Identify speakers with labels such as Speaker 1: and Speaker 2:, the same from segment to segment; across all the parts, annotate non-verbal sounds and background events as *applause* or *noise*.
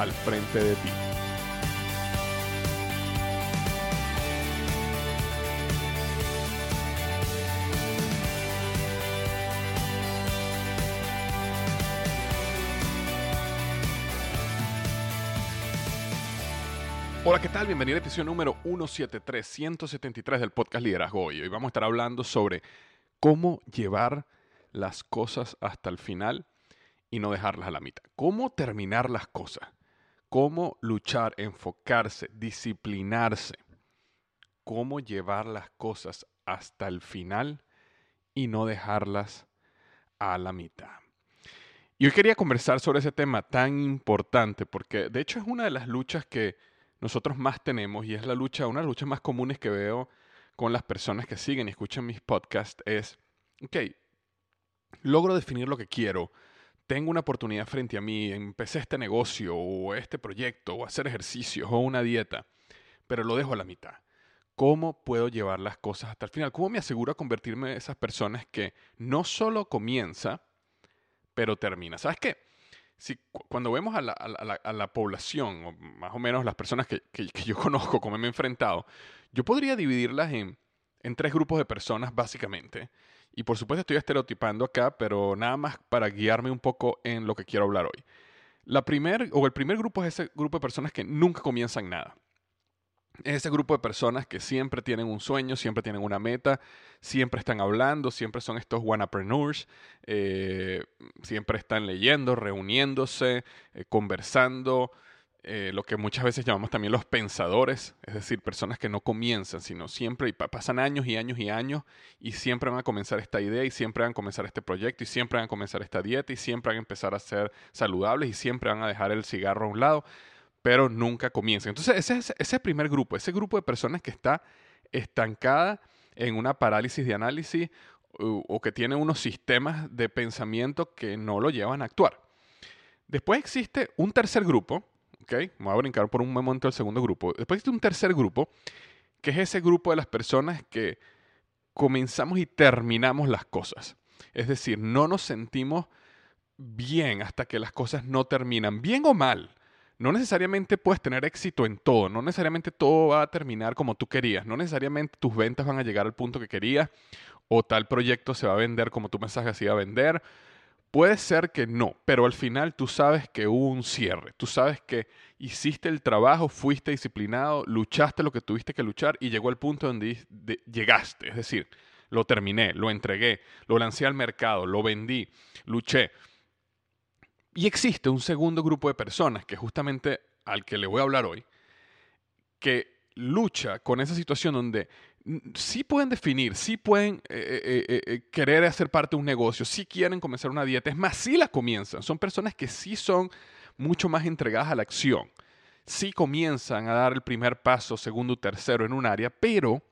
Speaker 1: al frente de ti. Hola, ¿qué tal? Bienvenido al episodio número 173, 173 del podcast Liderazgo Hoy. Hoy vamos a estar hablando sobre cómo llevar las cosas hasta el final y no dejarlas a la mitad. Cómo terminar las cosas. Cómo luchar, enfocarse, disciplinarse. Cómo llevar las cosas hasta el final y no dejarlas a la mitad. Y hoy quería conversar sobre ese tema tan importante porque de hecho es una de las luchas que nosotros más tenemos y es la lucha, una de las luchas más comunes que veo con las personas que siguen y escuchan mis podcasts es, ok, logro definir lo que quiero, tengo una oportunidad frente a mí, empecé este negocio o este proyecto o hacer ejercicios o una dieta, pero lo dejo a la mitad. ¿Cómo puedo llevar las cosas hasta el final? ¿Cómo me aseguro a convertirme en esas personas que no solo comienza, pero termina? ¿Sabes qué? si, cuando vemos a la, población, o más o menos las personas que, yo *laughs* conozco, como me he enfrentado, yo podría dividirlas en tres grupos de personas, básicamente. Y por supuesto estoy estereotipando acá, pero nada más para guiarme un poco en lo que quiero hablar hoy. La primer, o el primer grupo es ese grupo de personas que nunca comienzan nada ese grupo de personas que siempre tienen un sueño, siempre tienen una meta, siempre están hablando, siempre son estos wannapreneurs, eh, siempre están leyendo, reuniéndose, eh, conversando, eh, lo que muchas veces llamamos también los pensadores, es decir, personas que no comienzan, sino siempre, y pasan años y años y años, y siempre van a comenzar esta idea, y siempre van a comenzar este proyecto, y siempre van a comenzar esta dieta, y siempre van a empezar a ser saludables, y siempre van a dejar el cigarro a un lado pero nunca comienza. Entonces, ese es ese primer grupo, ese grupo de personas que está estancada en una parálisis de análisis o, que tiene unos sistemas de pensamiento que no lo llevan a actuar. Después existe un tercer grupo, ¿ok? Vamos a brincar por un momento al segundo grupo. Después existe un tercer grupo, que es ese grupo de las personas que comenzamos y terminamos las cosas. Es decir, no nos sentimos bien hasta que las cosas no terminan, bien o mal no necesariamente puedes tener éxito en todo, no necesariamente todo va a terminar como tú querías, no necesariamente tus ventas van a llegar al punto que querías o tal proyecto se va a vender como tu mensaje se iba a vender. Puede ser que no, pero al final tú sabes que hubo un cierre, tú sabes que hiciste el trabajo, fuiste disciplinado, luchaste lo que tuviste que luchar y llegó al punto donde llegaste, es decir, lo terminé, lo entregué, lo lancé al mercado, lo vendí, luché. Y existe un segundo grupo de personas, que justamente al que le voy a hablar hoy, que lucha con esa situación donde sí pueden definir, sí pueden eh, eh, eh, querer hacer parte de un negocio, sí quieren comenzar una dieta, es más, sí la comienzan. Son personas que sí son mucho más entregadas a la acción, sí comienzan a dar el primer paso, segundo, tercero en un área, pero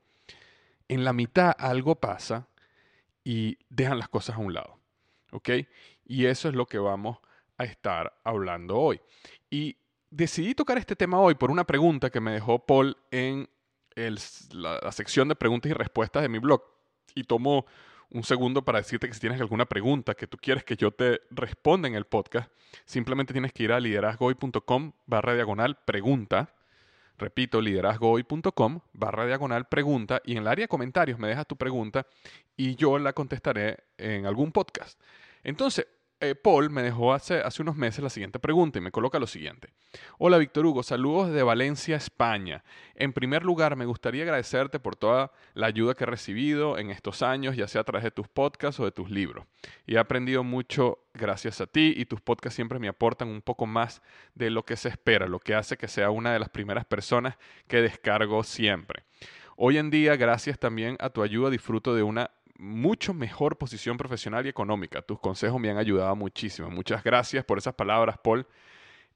Speaker 1: en la mitad algo pasa y dejan las cosas a un lado. ¿Ok? Y eso es lo que vamos a estar hablando hoy. Y decidí tocar este tema hoy por una pregunta que me dejó Paul en la, sección de preguntas y respuestas de mi blog. Y tomo un segundo para decirte que si tienes alguna pregunta que tú quieres que yo te responda en el podcast, simplemente tienes que ir a liderazgoy.com barra diagonal pregunta. Repito, liderazgoy.com barra diagonal pregunta y en el área de comentarios me dejas tu pregunta y yo la contestaré en algún podcast. Entonces, eh, Paul me dejó hace, hace unos meses la siguiente pregunta y me coloca lo siguiente. Hola Víctor Hugo, saludos de Valencia, España. En primer lugar, me gustaría agradecerte por toda la ayuda que he recibido en estos años, ya sea a través de tus podcasts o de tus libros. Y he aprendido mucho gracias a ti y tus podcasts siempre me aportan un poco más de lo que se espera, lo que hace que sea una de las primeras personas que descargo siempre. Hoy en día, gracias también a tu ayuda, disfruto de una mucho mejor posición profesional y económica. Tus consejos me han ayudado muchísimo. Muchas gracias por esas palabras, Paul.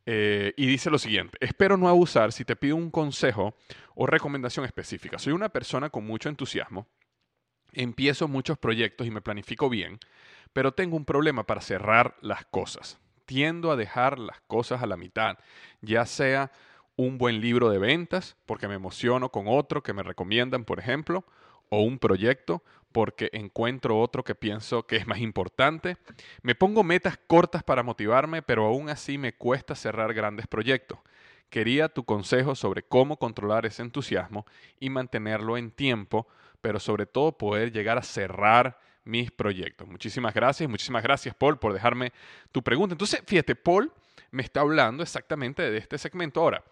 Speaker 1: Eh, y dice lo siguiente, espero no abusar si te pido un consejo o recomendación específica. Soy una persona con mucho entusiasmo, empiezo muchos proyectos y me planifico bien, pero tengo un problema para cerrar las cosas. Tiendo a dejar las cosas a la mitad, ya sea un buen libro de ventas, porque me emociono con otro que me recomiendan, por ejemplo, o un proyecto, porque encuentro otro que pienso que es más importante. Me pongo metas cortas para motivarme, pero aún así me cuesta cerrar grandes proyectos. Quería tu consejo sobre cómo controlar ese entusiasmo y mantenerlo en tiempo, pero sobre todo poder llegar a cerrar mis proyectos. Muchísimas gracias, muchísimas gracias Paul por dejarme tu pregunta. Entonces, fíjate, Paul me está hablando exactamente de este segmento. Ahora,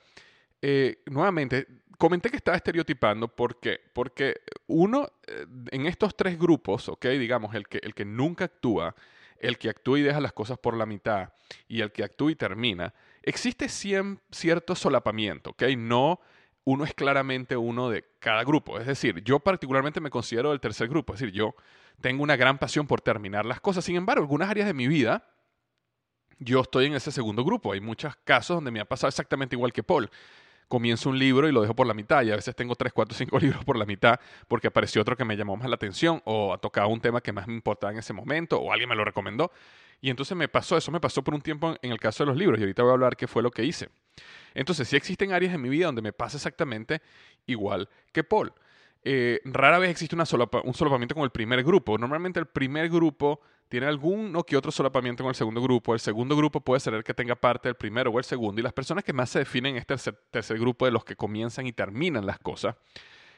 Speaker 1: eh, nuevamente, comenté que estaba estereotipando porque, porque uno, eh, en estos tres grupos, ¿ok? Digamos, el que, el que nunca actúa, el que actúa y deja las cosas por la mitad y el que actúa y termina, existe cierto solapamiento, ¿ok? No uno es claramente uno de cada grupo. Es decir, yo particularmente me considero del tercer grupo, es decir, yo tengo una gran pasión por terminar las cosas. Sin embargo, algunas áreas de mi vida, yo estoy en ese segundo grupo. Hay muchos casos donde me ha pasado exactamente igual que Paul comienzo un libro y lo dejo por la mitad y a veces tengo tres, cuatro, cinco *laughs* libros por la mitad porque apareció otro que me llamó más la atención o ha tocado un tema que más me importaba en ese momento o alguien me lo recomendó. Y entonces me pasó, eso me pasó por un tiempo en el caso de los libros y ahorita voy a hablar qué fue lo que hice. Entonces sí existen áreas en mi vida donde me pasa exactamente igual que Paul. Eh, rara vez existe una un solapamiento con el primer grupo. Normalmente el primer grupo tiene algún o que otro solapamiento con el segundo grupo. El segundo grupo puede ser el que tenga parte del primero o el segundo. Y las personas que más se definen en este tercer, grupo de los que comienzan y terminan las cosas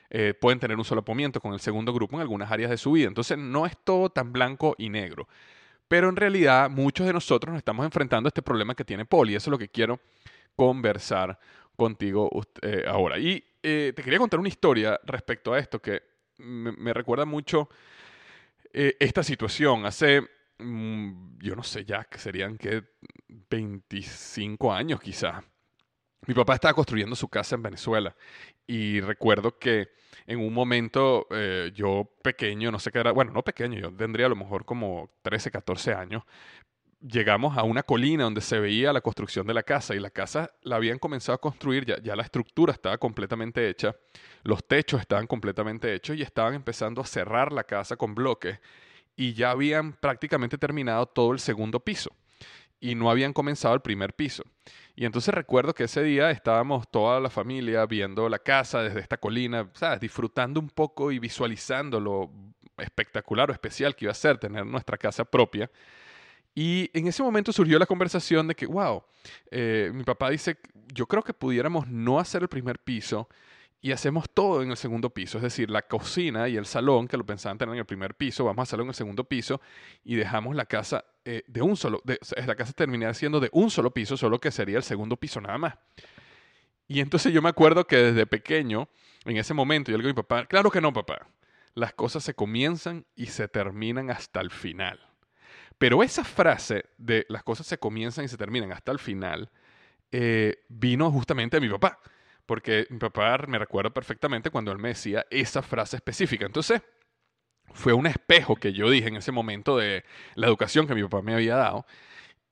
Speaker 1: eh, pueden tener un solapamiento con el segundo grupo en algunas áreas de su vida. Entonces no es todo tan blanco y negro. Pero en realidad muchos de nosotros nos estamos enfrentando a este problema que tiene Paul y eso es lo que quiero conversar contigo eh, ahora. Y eh, te quería contar una historia respecto a esto que me recuerda mucho eh, esta situación. Hace, mm, yo no sé ya, que serían que 25 años quizá. Mi papá estaba construyendo su casa en Venezuela y recuerdo que en un momento eh, yo pequeño, no sé qué era, bueno, no pequeño, yo tendría a lo mejor como 13, 14 años, llegamos a una colina donde se veía la construcción de la casa y la casa la habían comenzado a construir, ya, la estructura estaba completamente hecha, los techos estaban completamente hechos y estaban empezando a cerrar la casa con bloques y ya habían prácticamente terminado todo el segundo piso y no habían comenzado el primer piso. Y entonces recuerdo que ese día estábamos toda la familia viendo la casa desde esta colina, ¿sabes? disfrutando un poco y visualizando lo espectacular o especial que iba a ser tener nuestra casa propia. Y en ese momento surgió la conversación de que, wow, eh, mi papá dice, yo creo que pudiéramos no hacer el primer piso y hacemos todo en el segundo piso, es decir, la cocina y el salón, que lo pensaban tener en el primer piso, vamos a hacerlo en el segundo piso y dejamos la casa eh, de un solo, de, la casa terminaría siendo de un solo piso, solo que sería el segundo piso nada más. Y entonces yo me acuerdo que desde pequeño, en ese momento, yo le digo a mi papá, claro que no, papá, las cosas se comienzan y se terminan hasta el final. Pero esa frase de las cosas se comienzan y se terminan hasta el final, eh, vino justamente de mi papá. Porque mi papá me recuerda perfectamente cuando él me decía esa frase específica. Entonces, fue un espejo que yo dije en ese momento de la educación que mi papá me había dado.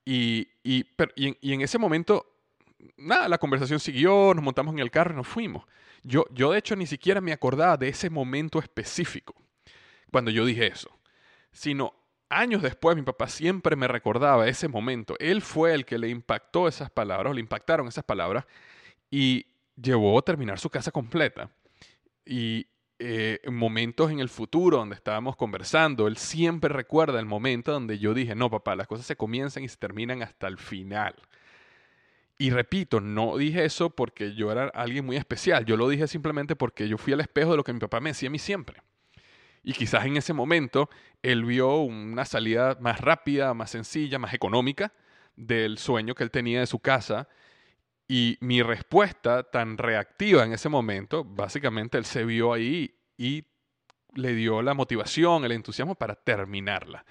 Speaker 1: Y, y, y, en, ese momento, nada, la conversación siguió, nos montamos en el carro y nos fuimos. Yo, yo de hecho ni siquiera me acordaba de ese momento específico cuando yo dije eso, sino años después mi papá siempre me recordaba ese momento. Él fue el que le impactó esas palabras, le impactaron esas palabras y llevó a terminar su casa completa. Y eh, momentos en el futuro donde estábamos conversando, él siempre recuerda el momento donde yo dije, no, papá, las cosas se comienzan y se terminan hasta el final. Y repito, no dije eso porque yo era alguien muy especial, yo lo dije simplemente porque yo fui al espejo de lo que mi papá me decía a mí siempre. Y quizás en ese momento él vio una salida más rápida, más sencilla, más económica del sueño que él tenía de su casa. Y mi respuesta tan reactiva en ese momento, básicamente él se vio ahí y le dio la motivación, el entusiasmo para terminarla.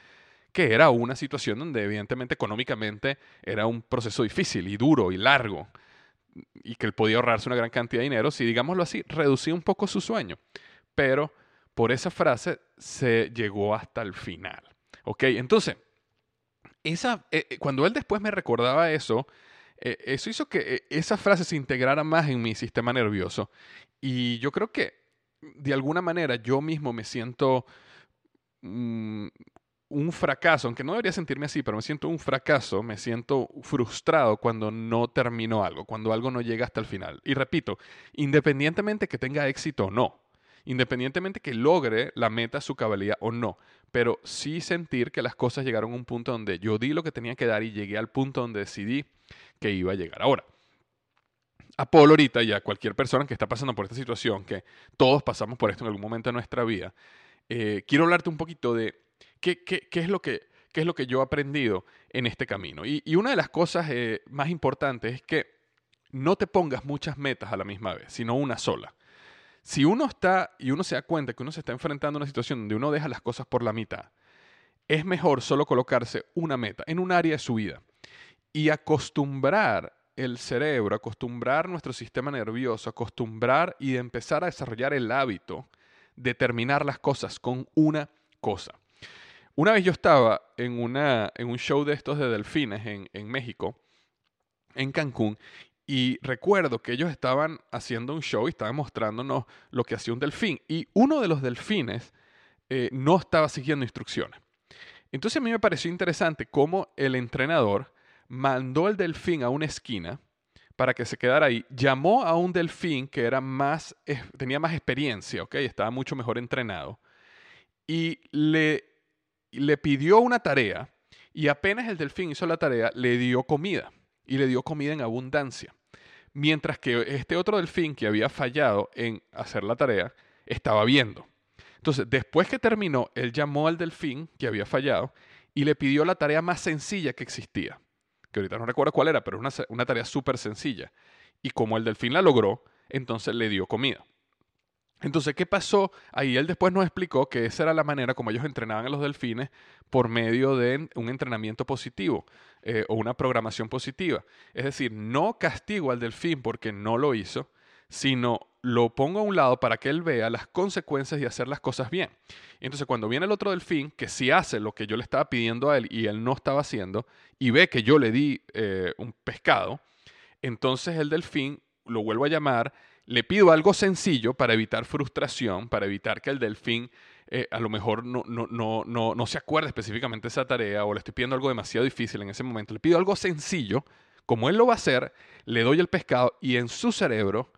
Speaker 1: Que era una situación donde evidentemente económicamente era un proceso difícil y duro y largo. Y que él podía ahorrarse una gran cantidad de dinero si, digámoslo así, reducía un poco su sueño. Pero por esa frase se llegó hasta el final. ¿Ok? Entonces, esa, eh, eh, cuando él después me recordaba eso, eh, eso hizo que esa frase se integrara más en mi sistema nervioso. Y yo creo que de alguna manera yo mismo me siento mm, un fracaso, aunque no debería sentirme así, pero me siento un fracaso, me siento frustrado cuando no termino algo, cuando algo no llega hasta el final. Y repito, independientemente que tenga éxito o no, independientemente que logre la meta, su cabalidad o no, pero sí sentir que las cosas llegaron a un punto donde yo di lo que tenía que dar y llegué al punto donde decidí que iba a llegar. Ahora, a Paul ahorita y a cualquier persona que está pasando por esta situación, que todos pasamos por esto en algún momento de nuestra vida, eh, quiero hablarte un poquito de qué, es lo que, es lo que yo he aprendido en este camino. Y, y una de las cosas eh, más importantes es que no te pongas muchas metas a la misma vez, sino una sola. Si uno está y uno se da cuenta que uno se está enfrentando a una situación donde uno deja las cosas por la mitad, es mejor solo colocarse una meta en un área de su vida y acostumbrar el cerebro, acostumbrar nuestro sistema nervioso, acostumbrar y empezar a desarrollar el hábito de terminar las cosas con una cosa. Una vez yo estaba en, una, en un show de estos de delfines en, en México, en Cancún, y recuerdo que ellos estaban haciendo un show y estaban mostrándonos lo que hacía un delfín. Y uno de los delfines eh, no estaba siguiendo instrucciones. Entonces a mí me pareció interesante cómo el entrenador mandó al delfín a una esquina para que se quedara ahí. Llamó a un delfín que era más, tenía más experiencia, ¿ok? Estaba mucho mejor entrenado. Y le, le pidió una tarea y apenas el delfín hizo la tarea, le dio comida. Y le dio comida en abundancia. Mientras que este otro delfín que había fallado en hacer la tarea, estaba viendo. Entonces, después que terminó, él llamó al delfín que había fallado y le pidió la tarea más sencilla que existía. Que ahorita no recuerdo cuál era, pero es una, una tarea súper sencilla. Y como el delfín la logró, entonces le dio comida. Entonces, ¿qué pasó? Ahí él después nos explicó que esa era la manera como ellos entrenaban a los delfines por medio de un entrenamiento positivo eh, o una programación positiva. Es decir, no castigo al delfín porque no lo hizo, sino lo pongo a un lado para que él vea las consecuencias de hacer las cosas bien. Entonces, cuando viene el otro delfín, que sí hace lo que yo le estaba pidiendo a él y él no estaba haciendo, y ve que yo le di eh, un pescado, entonces el delfín lo vuelvo a llamar le pido algo sencillo para evitar frustración, para evitar que el delfín eh, a lo mejor no, no, no, no, se acuerde específicamente de esa tarea o le estoy pidiendo algo demasiado difícil en ese momento. Le pido algo sencillo, como él lo va a hacer, le doy el pescado y en su cerebro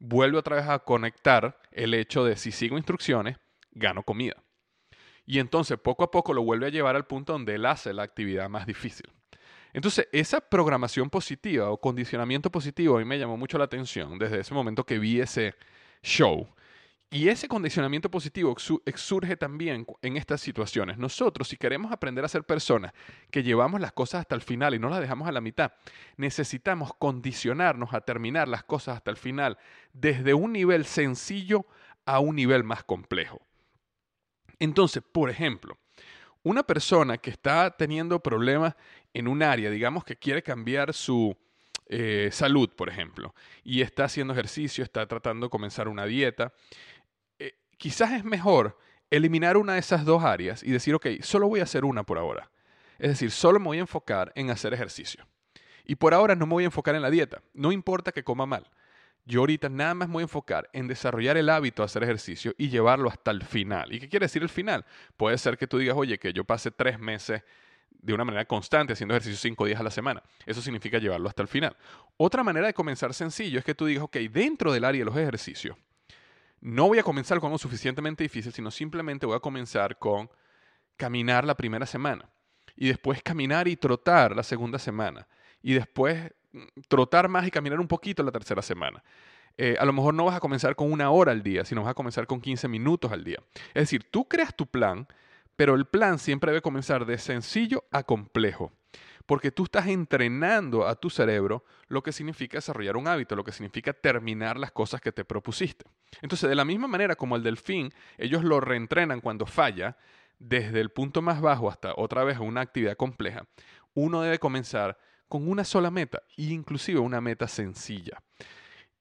Speaker 1: vuelve otra vez a conectar el hecho de si sigo instrucciones, gano comida. Y entonces poco a poco lo vuelve a llevar al punto donde él hace la actividad más difícil. Entonces, esa programación positiva o condicionamiento positivo a mí me llamó mucho la atención desde ese momento que vi ese show. Y ese condicionamiento positivo surge también en estas situaciones. Nosotros, si queremos aprender a ser personas que llevamos las cosas hasta el final y no las dejamos a la mitad, necesitamos condicionarnos a terminar las cosas hasta el final desde un nivel sencillo a un nivel más complejo. Entonces, por ejemplo, una persona que está teniendo problemas en un área, digamos que quiere cambiar su eh, salud, por ejemplo, y está haciendo ejercicio, está tratando de comenzar una dieta, eh, quizás es mejor eliminar una de esas dos áreas y decir, ok, solo voy a hacer una por ahora. Es decir, solo me voy a enfocar en hacer ejercicio. Y por ahora no me voy a enfocar en la dieta. No importa que coma mal. Yo ahorita nada más me voy a enfocar en desarrollar el hábito de hacer ejercicio y llevarlo hasta el final. ¿Y qué quiere decir el final? Puede ser que tú digas, oye, que yo pase tres meses de una manera constante haciendo ejercicio cinco días a la semana. Eso significa llevarlo hasta el final. Otra manera de comenzar sencillo es que tú digas, ok, dentro del área de los ejercicios, no voy a comenzar con algo suficientemente difícil, sino simplemente voy a comenzar con caminar la primera semana y después caminar y trotar la segunda semana y después trotar más y caminar un poquito la tercera semana. Eh, a lo mejor no vas a comenzar con una hora al día, sino vas a comenzar con 15 minutos al día. Es decir, tú creas tu plan, pero el plan siempre debe comenzar de sencillo a complejo, porque tú estás entrenando a tu cerebro lo que significa desarrollar un hábito, lo que significa terminar las cosas que te propusiste. Entonces, de la misma manera como el delfín, ellos lo reentrenan cuando falla, desde el punto más bajo hasta otra vez una actividad compleja, uno debe comenzar con una sola meta, e inclusive una meta sencilla.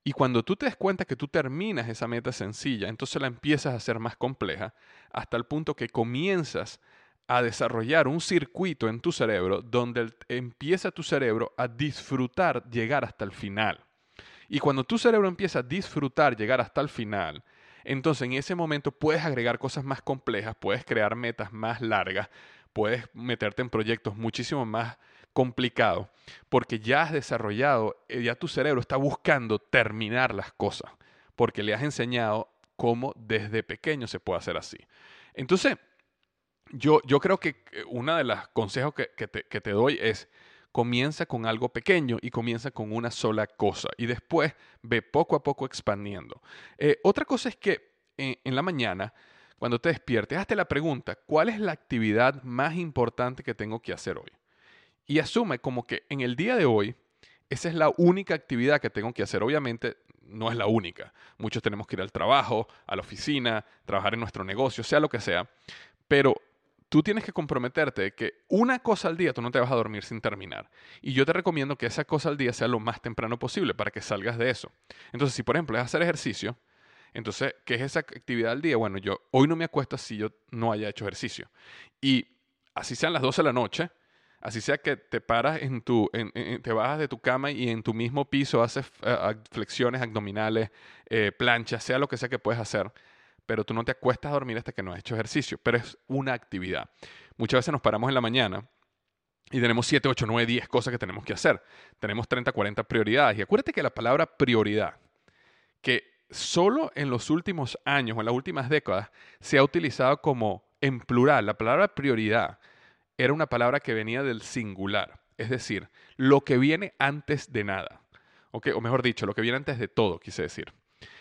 Speaker 1: Y cuando tú te des cuenta que tú terminas esa meta sencilla, entonces la empiezas a hacer más compleja, hasta el punto que comienzas a desarrollar un circuito en tu cerebro donde empieza tu cerebro a disfrutar llegar hasta el final. Y cuando tu cerebro empieza a disfrutar llegar hasta el final, entonces en ese momento puedes agregar cosas más complejas, puedes crear metas más largas, puedes meterte en proyectos muchísimo más complicados, porque ya has desarrollado, eh, ya tu cerebro está buscando terminar las cosas, porque le has enseñado cómo desde pequeño se puede hacer así. Entonces, yo, yo creo que eh, uno de los consejos que, te, que te doy es, comienza con algo pequeño y comienza con una sola cosa y después ve poco a poco expandiendo. Eh, otra cosa es que en, en, la mañana, cuando te despiertes, hazte la pregunta, ¿cuál es la actividad más importante que tengo que hacer hoy? Y asume como que en el día de hoy, esa es la única actividad que tengo que hacer. Obviamente no es la única. Muchos tenemos que ir al trabajo, a la oficina, trabajar en nuestro negocio, sea lo que sea. Pero tú tienes que comprometerte que una cosa al día tú no te vas a dormir sin terminar. Y yo te recomiendo que esa cosa al día sea lo más temprano posible para que salgas de eso. Entonces, si por ejemplo es hacer ejercicio, entonces, ¿qué es esa actividad al día? Bueno, yo hoy no me acuesto si yo no haya hecho ejercicio. Y así sean las 12 de la noche, así sea que te paras en tu, te bajas de tu cama y en tu mismo piso haces eh, flexiones abdominales, eh, planchas, sea lo que sea que puedes hacer pero tú no te acuestas a dormir hasta que no has hecho ejercicio, pero es una actividad. Muchas veces nos paramos en la mañana y tenemos 7, 8, 9, 10 cosas que tenemos que hacer. Tenemos 30, 40 prioridades. Y acuérdate que la palabra prioridad, que solo en los últimos años o en las últimas décadas se ha utilizado como en plural, la palabra prioridad era una palabra que venía del singular, es decir, lo que viene antes de nada. O mejor dicho, lo que viene antes de todo, quise decir.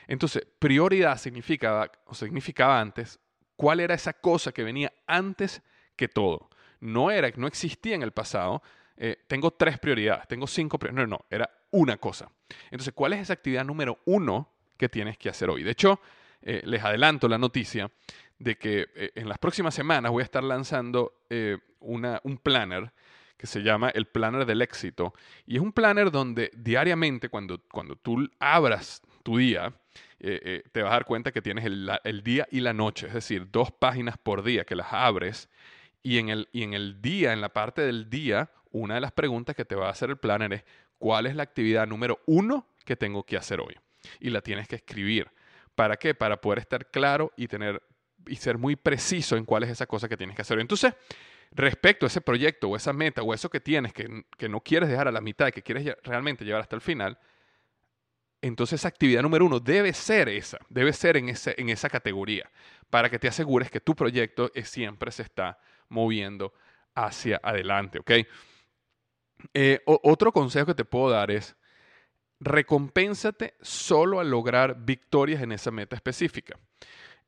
Speaker 1: Entonces, prioridad significaba, o significaba antes, cuál era esa cosa que venía antes que todo. No era, no existía en el pasado, eh, tengo tres prioridades, tengo cinco prioridades. No, no, era una cosa. Entonces, ¿cuál es esa actividad número uno que tienes que hacer hoy? De hecho, eh, les adelanto la noticia de que eh, en las próximas semanas voy a estar lanzando una, un planner que se llama el planner del éxito. Y es un planner donde diariamente, cuando, cuando tú abras tu día, eh, eh, te vas a dar cuenta que tienes el, día y la noche, es decir, dos páginas por día que las abres y en, el, y en el día, en la parte del día, una de las preguntas que te va a hacer el planner es, ¿cuál es la actividad número uno que tengo que hacer hoy? Y la tienes que escribir. ¿Para qué? Para poder estar claro y tener y ser muy preciso en cuál es esa cosa que tienes que hacer. Entonces, respecto a ese proyecto o esa meta o eso que tienes que, que no quieres dejar a la mitad, que quieres realmente llevar hasta el final, entonces actividad número uno debe ser esa, debe ser en, ese, en esa categoría, para que te asegures que tu proyecto siempre se está moviendo hacia adelante, ¿ok? Eh, otro consejo que te puedo dar es, recompénsate solo al lograr victorias en esa meta específica.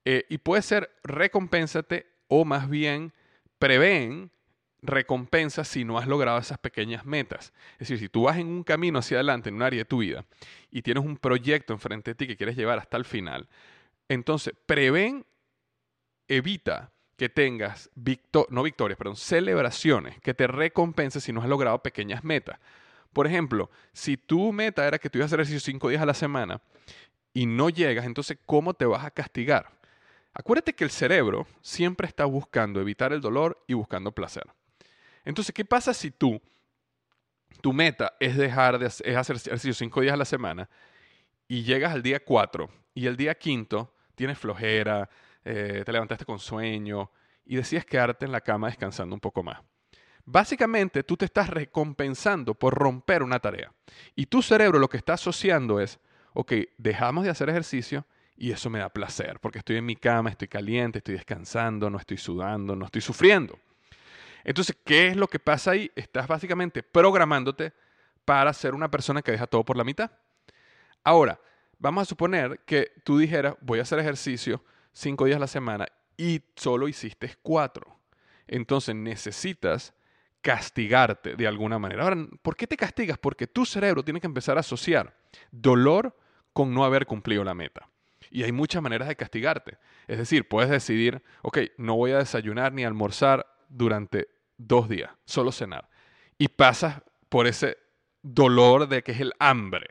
Speaker 1: Eh, y puede ser recompénsate o más bien prevén recompensa si no has logrado esas pequeñas metas. Es decir, si tú vas en un camino hacia adelante en un área de tu vida y tienes un proyecto enfrente de ti que quieres llevar hasta el final, entonces prevén, evita que tengas, no victorias, perdón, celebraciones que te recompensen si no has logrado pequeñas metas. Por ejemplo, si tu meta era que tú ibas a hacer ejercicio cinco días a la semana y no llegas, entonces, ¿cómo te vas a castigar? Acuérdate que el cerebro siempre está buscando evitar el dolor y buscando placer. Entonces, ¿qué pasa si tú, tu meta es dejar de hacer, ejercicio cinco días a la semana y llegas al día cuatro y el día quinto tienes flojera, eh, te levantaste con sueño y decides quedarte en la cama descansando un poco más? Básicamente, tú te estás recompensando por romper una tarea. Y tu cerebro lo que está asociando es, ok, dejamos de hacer ejercicio y eso me da placer, porque estoy en mi cama, estoy caliente, estoy descansando, no estoy sudando, no estoy sufriendo. Entonces, ¿qué es lo que pasa ahí? Estás básicamente programándote para ser una persona que deja todo por la mitad. Ahora, vamos a suponer que tú dijeras, voy a hacer ejercicio cinco días a la semana y solo hiciste cuatro. Entonces necesitas castigarte de alguna manera. Ahora, ¿por qué te castigas? Porque tu cerebro tiene que empezar a asociar dolor con no haber cumplido la meta. Y hay muchas maneras de castigarte. Es decir, puedes decidir, ok, no voy a desayunar ni almorzar durante dos días, solo cenar. Y pasas por ese dolor de que es el hambre.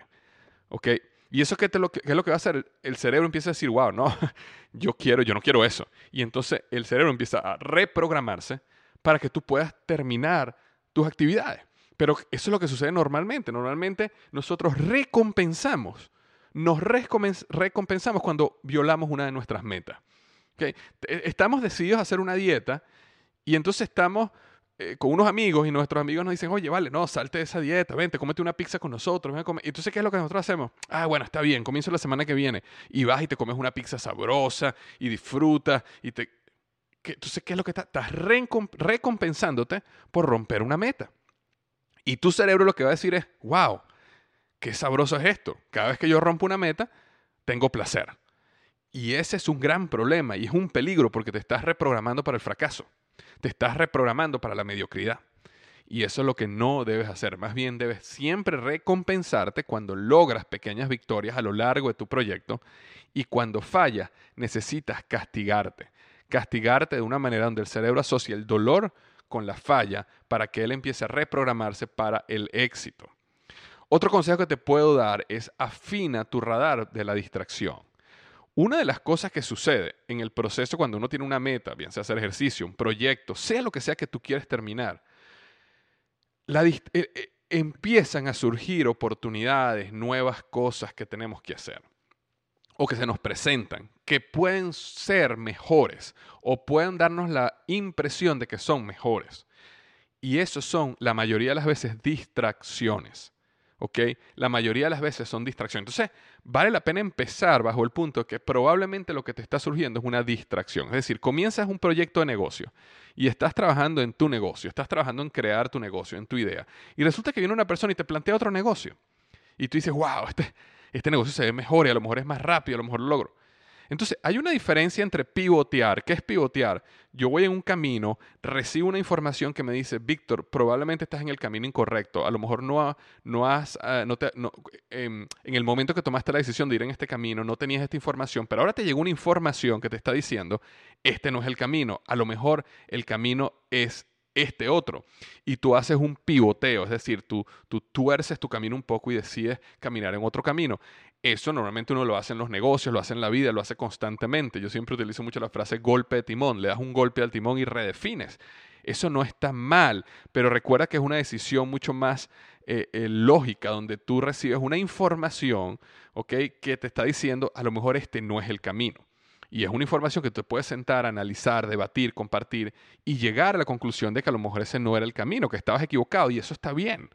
Speaker 1: ¿Ok? Y eso qué, te lo, es lo que va a hacer? El cerebro empieza a decir, wow, no, *laughs* yo quiero, yo no quiero eso. Y entonces el cerebro empieza a reprogramarse para que tú puedas terminar tus actividades. Pero eso es lo que sucede normalmente. Normalmente nosotros recompensamos, nos recompensamos cuando violamos una de nuestras metas. Estamos decididos a hacer una dieta y entonces estamos eh, con unos amigos y nuestros amigos nos dicen, oye, vale, no, salte de esa dieta, vente, cómete una pizza con nosotros. Y entonces, ¿qué es lo que nosotros hacemos? Ah, bueno, está bien, comienzo la semana que viene. Y vas y te comes una pizza sabrosa y disfrutas y te entonces, ¿qué es lo que estás? Estás recompensándote por romper una meta. Y tu cerebro lo que va a decir es, wow, qué sabroso es esto. Cada vez que yo rompo una meta, tengo placer. Y ese es un gran problema y es un peligro porque te estás reprogramando para el fracaso. Te estás reprogramando para la mediocridad. Y eso es lo que no debes hacer. Más bien debes siempre recompensarte cuando logras pequeñas victorias a lo largo de tu proyecto y cuando fallas necesitas castigarte castigarte de una manera donde el cerebro asocia el dolor con la falla para que él empiece a reprogramarse para el éxito. Otro consejo que te puedo dar es afina tu radar de la distracción. Una de las cosas que sucede en el proceso cuando uno tiene una meta, bien sea hacer ejercicio, un proyecto, sea lo que sea que tú quieres terminar, eh, eh, empiezan a surgir oportunidades, nuevas cosas que tenemos que hacer o que se nos presentan, que pueden ser mejores o pueden darnos la impresión de que son mejores. Y eso son la mayoría de las veces distracciones. ¿Ok? La mayoría de las veces son distracciones. Entonces, vale la pena empezar bajo el punto que probablemente lo que te está surgiendo es una distracción. Es decir, comienzas un proyecto de negocio y estás trabajando en tu negocio, estás trabajando en crear tu negocio, en tu idea. Y resulta que viene una persona y te plantea otro negocio. Y tú dices, wow, este, este negocio se ve mejor y a lo mejor es más rápido, a lo mejor lo logro. Entonces, hay una diferencia entre pivotear. ¿Qué es pivotear? Yo voy en un camino, recibo una información que me dice, Víctor, probablemente estás en el camino incorrecto. A lo mejor no, no has, ah, no em, en el momento que tomaste la decisión de ir en este camino, no tenías esta información, pero ahora te llegó una información que te está diciendo, este no es el camino. A lo mejor el camino es este otro. Y tú haces un pivoteo, es decir, tú, tú tuerces tu camino un poco y decides caminar en otro camino. Eso normalmente uno lo hace en los negocios, lo hace en la vida, lo hace constantemente. Yo siempre utilizo mucho la frase golpe de timón. Le das un golpe al timón y redefines. Eso no está mal, pero recuerda que es una decisión mucho más eh, eh, lógica, donde tú recibes una información, ¿ok? Que te está diciendo, a lo mejor este no es el camino. Y es una información que te puedes sentar, analizar, debatir, compartir y llegar a la conclusión de que a lo mejor ese no era el camino, que estabas equivocado y eso está bien.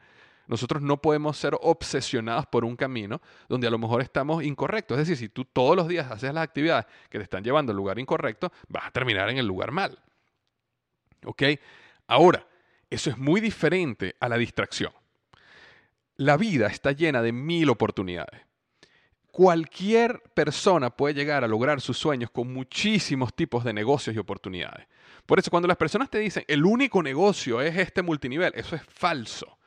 Speaker 1: Nosotros no podemos ser obsesionados por un camino donde a lo mejor estamos incorrectos. Es decir, si tú todos los días haces las actividades que te están llevando al lugar incorrecto, vas a terminar en el lugar mal. ¿Ok? Ahora, eso es muy diferente a la distracción. La vida está llena de mil oportunidades. Cualquier persona puede llegar a lograr sus sueños con muchísimos tipos de negocios y oportunidades. Por eso cuando las personas te dicen el único negocio es este multinivel, eso es falso.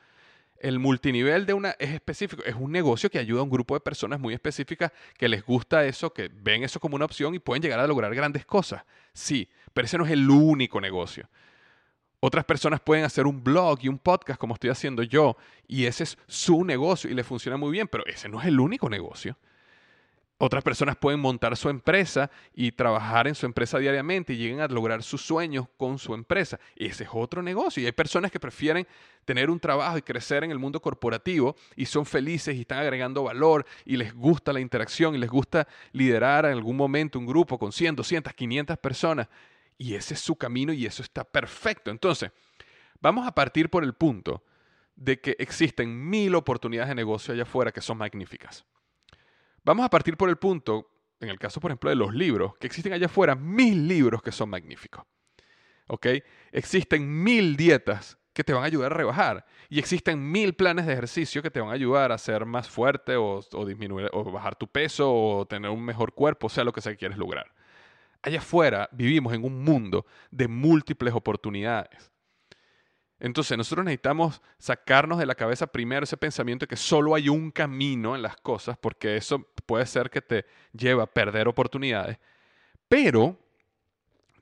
Speaker 1: El multinivel de una es específico, es un negocio que ayuda a un grupo de personas muy específicas que les gusta eso, que ven eso como una opción y pueden llegar a lograr grandes cosas. Sí, Pero ese no es el único negocio. Otras personas pueden hacer un blog y un podcast como estoy haciendo yo y ese es su negocio y le funciona muy bien, pero ese no es el único negocio. Otras personas pueden montar su empresa y trabajar en su empresa diariamente y lleguen a lograr sus sueños con su empresa. Ese es otro negocio. Y hay personas que prefieren tener un trabajo y crecer en el mundo corporativo y son felices y están agregando valor y les gusta la interacción y les gusta liderar en algún momento un grupo con 100, 200, 500 personas. Y ese es su camino y eso está perfecto. Entonces, vamos a partir por el punto de que existen mil oportunidades de negocio allá afuera que son magníficas. Vamos a partir por el punto, en el caso, por ejemplo, de los libros, que existen allá afuera mil libros que son magníficos. ¿Ok? Existen mil dietas que te van a ayudar a rebajar. Y existen mil planes de ejercicio que te van a ayudar a ser más fuerte o, disminuir o bajar tu peso o tener un mejor cuerpo, sea lo que sea que quieres lograr. Allá afuera vivimos en un mundo de múltiples oportunidades. Entonces nosotros necesitamos sacarnos de la cabeza primero ese pensamiento de que solo hay un camino en las cosas, porque eso puede ser que te lleva a perder oportunidades. Pero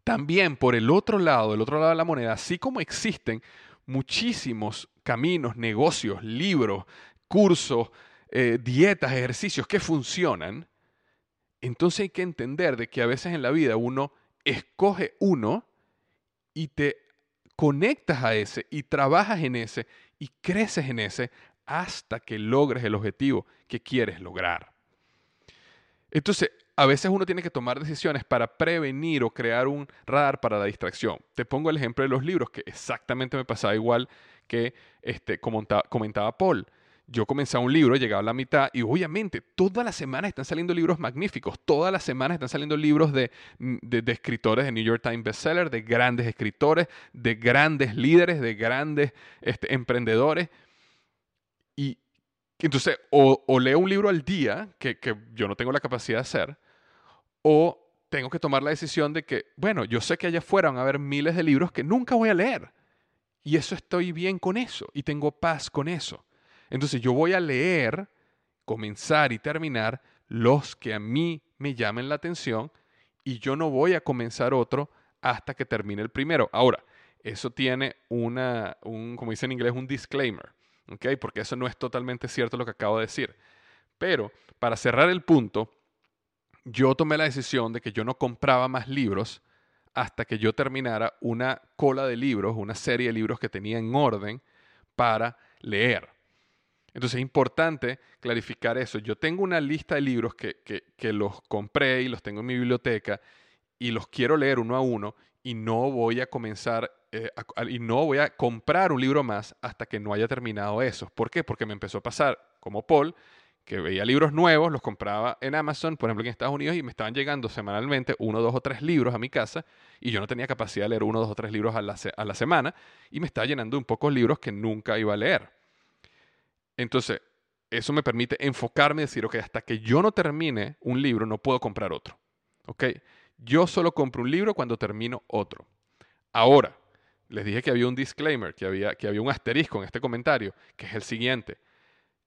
Speaker 1: también por el otro lado, el otro lado de la moneda, así como existen muchísimos caminos, negocios, libros, cursos, eh, dietas, ejercicios que funcionan, entonces hay que entender de que a veces en la vida uno escoge uno y te conectas a ese y trabajas en ese y creces en ese hasta que logres el objetivo que quieres lograr. Entonces, a veces uno tiene que tomar decisiones para prevenir o crear un radar para la distracción. Te pongo el ejemplo de los libros, que exactamente me pasaba igual que este, comentaba Paul yo comenzaba un libro, llegaba a la mitad y obviamente todas las semanas están saliendo libros magníficos, todas las semanas están saliendo libros de, de, escritores de New York Times bestseller, de grandes escritores, de grandes líderes, de grandes este, emprendedores. Y entonces o, o, leo un libro al día, que, que yo no tengo la capacidad de hacer, o tengo que tomar la decisión de que, bueno, yo sé que allá afuera van a haber miles de libros que nunca voy a leer. Y eso estoy bien con eso y tengo paz con eso. Entonces yo voy a leer, comenzar y terminar los que a mí me llamen la atención y yo no voy a comenzar otro hasta que termine el primero. Ahora, eso tiene una, un, como dice en inglés, un disclaimer, ¿ok? Porque eso no es totalmente cierto lo que acabo de decir. Pero para cerrar el punto, yo tomé la decisión de que yo no compraba más libros hasta que yo terminara una cola de libros, una serie de libros que tenía en orden para leer. Entonces es importante clarificar eso. Yo tengo una lista de libros que, los compré y los tengo en mi biblioteca y los quiero leer uno a uno y no voy a comenzar eh, y no voy a comprar un libro más hasta que no haya terminado eso. ¿Por qué? Porque me empezó a pasar como Paul que veía libros nuevos, los compraba en Amazon, por ejemplo en Estados Unidos, y me estaban llegando semanalmente uno, dos o tres libros a mi casa, y yo no tenía capacidad de leer uno, dos o tres libros a la, a la semana, y me estaba llenando un pocos libros que nunca iba a leer. Entonces, eso me permite enfocarme y decir, ok, hasta que yo no termine un libro, no puedo comprar otro. ¿Ok? Yo solo compro un libro cuando termino otro. Ahora, les dije que había un disclaimer, que había, que había un asterisco en este comentario, que es el siguiente.